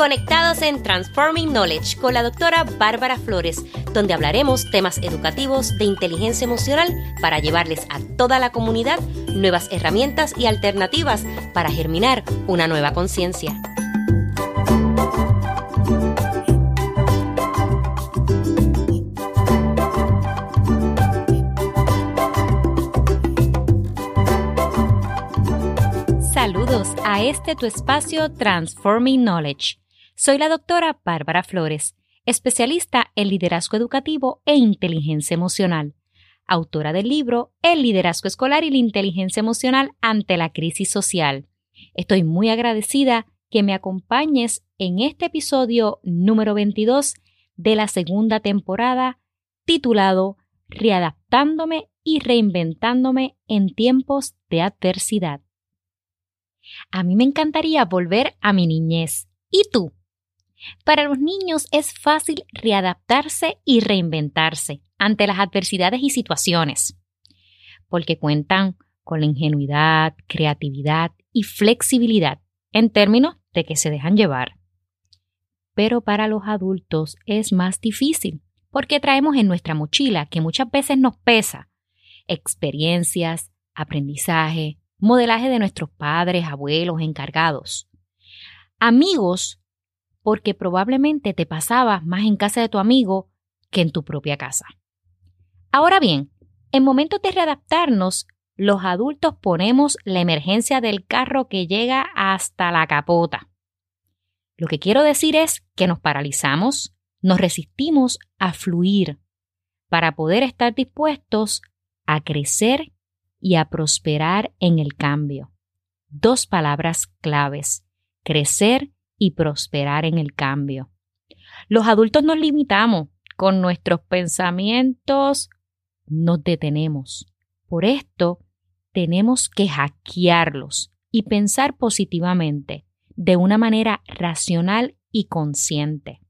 Conectados en Transforming Knowledge con la doctora Bárbara Flores, donde hablaremos temas educativos de inteligencia emocional para llevarles a toda la comunidad nuevas herramientas y alternativas para germinar una nueva conciencia. Saludos a este tu espacio Transforming Knowledge. Soy la doctora Bárbara Flores, especialista en liderazgo educativo e inteligencia emocional, autora del libro El liderazgo escolar y la inteligencia emocional ante la crisis social. Estoy muy agradecida que me acompañes en este episodio número 22 de la segunda temporada titulado Readaptándome y reinventándome en tiempos de adversidad. A mí me encantaría volver a mi niñez. ¿Y tú? Para los niños es fácil readaptarse y reinventarse ante las adversidades y situaciones, porque cuentan con la ingenuidad, creatividad y flexibilidad en términos de que se dejan llevar. Pero para los adultos es más difícil, porque traemos en nuestra mochila, que muchas veces nos pesa, experiencias, aprendizaje, modelaje de nuestros padres, abuelos, encargados. Amigos, porque probablemente te pasabas más en casa de tu amigo que en tu propia casa. Ahora bien, en momentos de readaptarnos, los adultos ponemos la emergencia del carro que llega hasta la capota. Lo que quiero decir es que nos paralizamos, nos resistimos a fluir para poder estar dispuestos a crecer y a prosperar en el cambio. Dos palabras claves, crecer y prosperar en el cambio. Los adultos nos limitamos con nuestros pensamientos, nos detenemos. Por esto, tenemos que hackearlos y pensar positivamente, de una manera racional y consciente.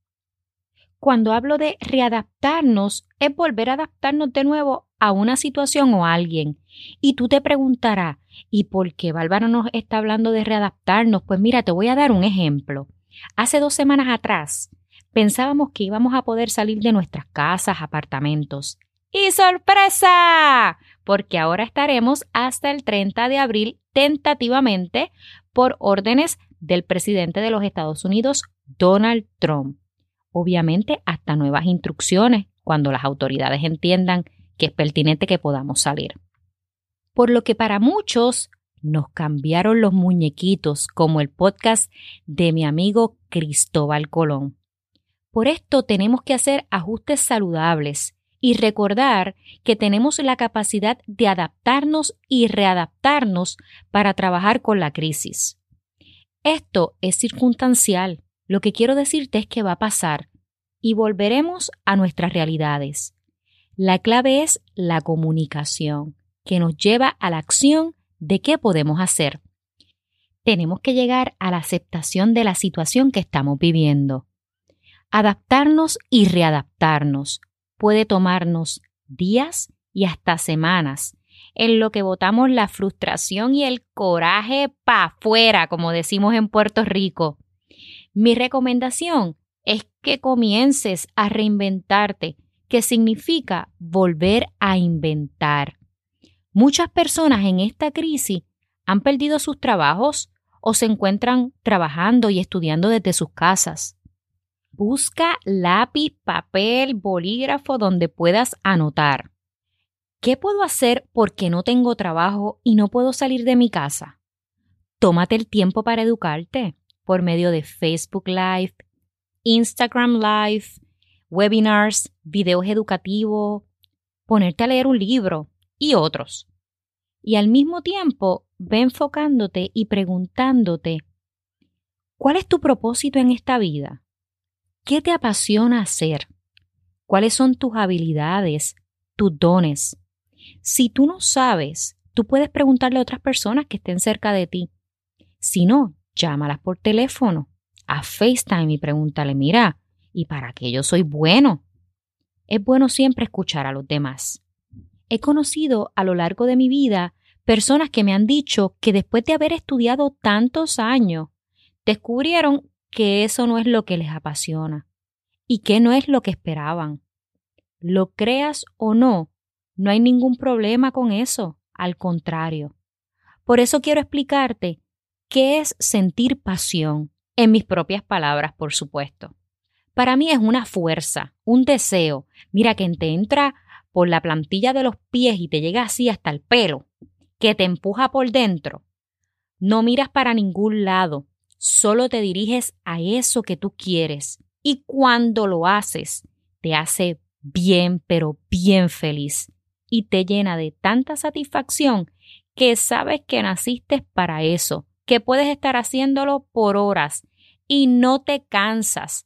Cuando hablo de readaptarnos, es volver a adaptarnos de nuevo a una situación o a alguien. Y tú te preguntarás, ¿y por qué Bárbara nos está hablando de readaptarnos? Pues mira, te voy a dar un ejemplo. Hace dos semanas atrás pensábamos que íbamos a poder salir de nuestras casas, apartamentos. ¡Y sorpresa! Porque ahora estaremos hasta el 30 de abril tentativamente por órdenes del presidente de los Estados Unidos, Donald Trump obviamente hasta nuevas instrucciones cuando las autoridades entiendan que es pertinente que podamos salir. Por lo que para muchos nos cambiaron los muñequitos, como el podcast de mi amigo Cristóbal Colón. Por esto tenemos que hacer ajustes saludables y recordar que tenemos la capacidad de adaptarnos y readaptarnos para trabajar con la crisis. Esto es circunstancial lo que quiero decirte es que va a pasar y volveremos a nuestras realidades. La clave es la comunicación, que nos lleva a la acción de qué podemos hacer. Tenemos que llegar a la aceptación de la situación que estamos viviendo. Adaptarnos y readaptarnos puede tomarnos días y hasta semanas, en lo que botamos la frustración y el coraje para afuera, como decimos en Puerto Rico. Mi recomendación es que comiences a reinventarte, que significa volver a inventar. Muchas personas en esta crisis han perdido sus trabajos o se encuentran trabajando y estudiando desde sus casas. Busca lápiz, papel, bolígrafo donde puedas anotar. ¿Qué puedo hacer porque no tengo trabajo y no puedo salir de mi casa? Tómate el tiempo para educarte por medio de Facebook Live, Instagram Live, webinars, videos educativos, ponerte a leer un libro y otros. Y al mismo tiempo, ve enfocándote y preguntándote, ¿cuál es tu propósito en esta vida? ¿Qué te apasiona hacer? ¿Cuáles son tus habilidades, tus dones? Si tú no sabes, tú puedes preguntarle a otras personas que estén cerca de ti. Si no, llámalas por teléfono, a FaceTime y pregúntale, mira, ¿y para qué yo soy bueno? Es bueno siempre escuchar a los demás. He conocido a lo largo de mi vida personas que me han dicho que después de haber estudiado tantos años, descubrieron que eso no es lo que les apasiona y que no es lo que esperaban. Lo creas o no, no hay ningún problema con eso, al contrario. Por eso quiero explicarte qué es sentir pasión, en mis propias palabras, por supuesto. Para mí es una fuerza, un deseo, mira que te entra por la plantilla de los pies y te llega así hasta el pelo, que te empuja por dentro. No miras para ningún lado, solo te diriges a eso que tú quieres y cuando lo haces, te hace bien, pero bien feliz y te llena de tanta satisfacción que sabes que naciste para eso, que puedes estar haciéndolo por horas y no te cansas.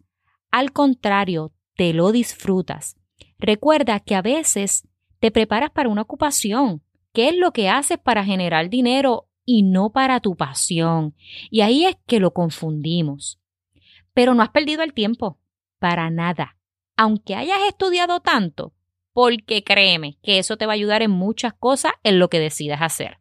Al contrario, te lo disfrutas. Recuerda que a veces te preparas para una ocupación. ¿Qué es lo que haces para generar dinero y no para tu pasión? Y ahí es que lo confundimos. Pero no has perdido el tiempo, para nada. Aunque hayas estudiado tanto, porque créeme que eso te va a ayudar en muchas cosas en lo que decidas hacer.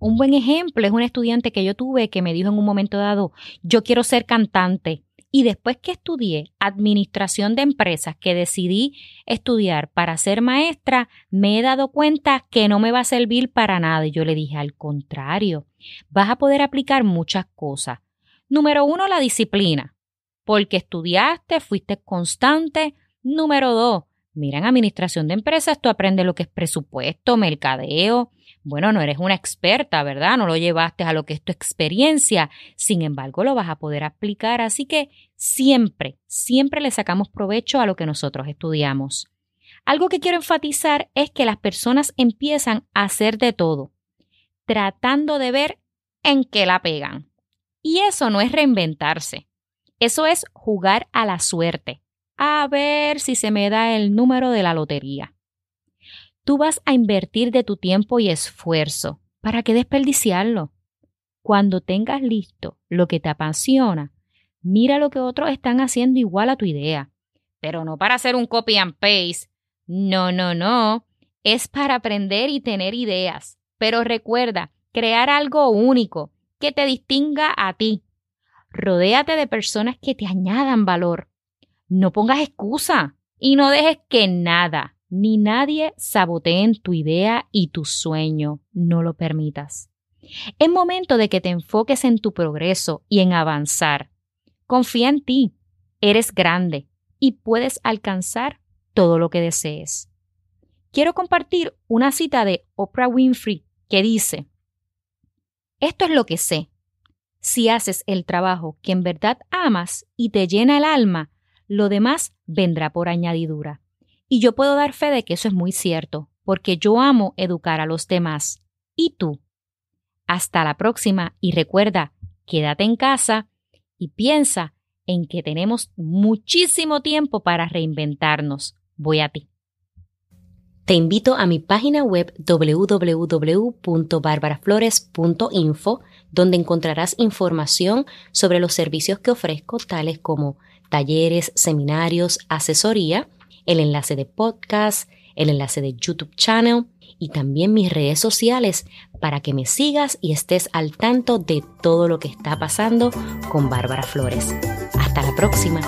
Un buen ejemplo es un estudiante que yo tuve que me dijo en un momento dado, yo quiero ser cantante. Y después que estudié administración de empresas, que decidí estudiar para ser maestra, me he dado cuenta que no me va a servir para nada. Y yo le dije, al contrario, vas a poder aplicar muchas cosas. Número uno, la disciplina, porque estudiaste, fuiste constante. Número dos, mira, en administración de empresas tú aprendes lo que es presupuesto, mercadeo, bueno, no eres una experta, ¿verdad? No lo llevaste a lo que es tu experiencia, sin embargo lo vas a poder aplicar, así que siempre, siempre le sacamos provecho a lo que nosotros estudiamos. Algo que quiero enfatizar es que las personas empiezan a hacer de todo, tratando de ver en qué la pegan. Y eso no es reinventarse, eso es jugar a la suerte, a ver si se me da el número de la lotería. Tú vas a invertir de tu tiempo y esfuerzo. ¿Para qué desperdiciarlo? Cuando tengas listo lo que te apasiona, mira lo que otros están haciendo igual a tu idea. Pero no para hacer un copy and paste. No, no, no. Es para aprender y tener ideas. Pero recuerda, crear algo único que te distinga a ti. Rodéate de personas que te añadan valor. No pongas excusa y no dejes que nada, ni nadie saboteen tu idea y tu sueño. No lo permitas. Es momento de que te enfoques en tu progreso y en avanzar. Confía en ti. Eres grande y puedes alcanzar todo lo que desees. Quiero compartir una cita de Oprah Winfrey que dice, Esto es lo que sé. Si haces el trabajo que en verdad amas y te llena el alma, lo demás vendrá por añadidura. Y yo puedo dar fe de que eso es muy cierto, porque yo amo educar a los demás. ¿Y tú? Hasta la próxima y recuerda, quédate en casa y piensa en que tenemos muchísimo tiempo para reinventarnos. Voy a ti. Te invito a mi página web www.barbaraflores.info, donde encontrarás información sobre los servicios que ofrezco, tales como talleres, seminarios, asesoría, el enlace de podcast, el enlace de YouTube channel y también mis redes sociales para que me sigas y estés al tanto de todo lo que está pasando con Bárbara Flores. Hasta la próxima.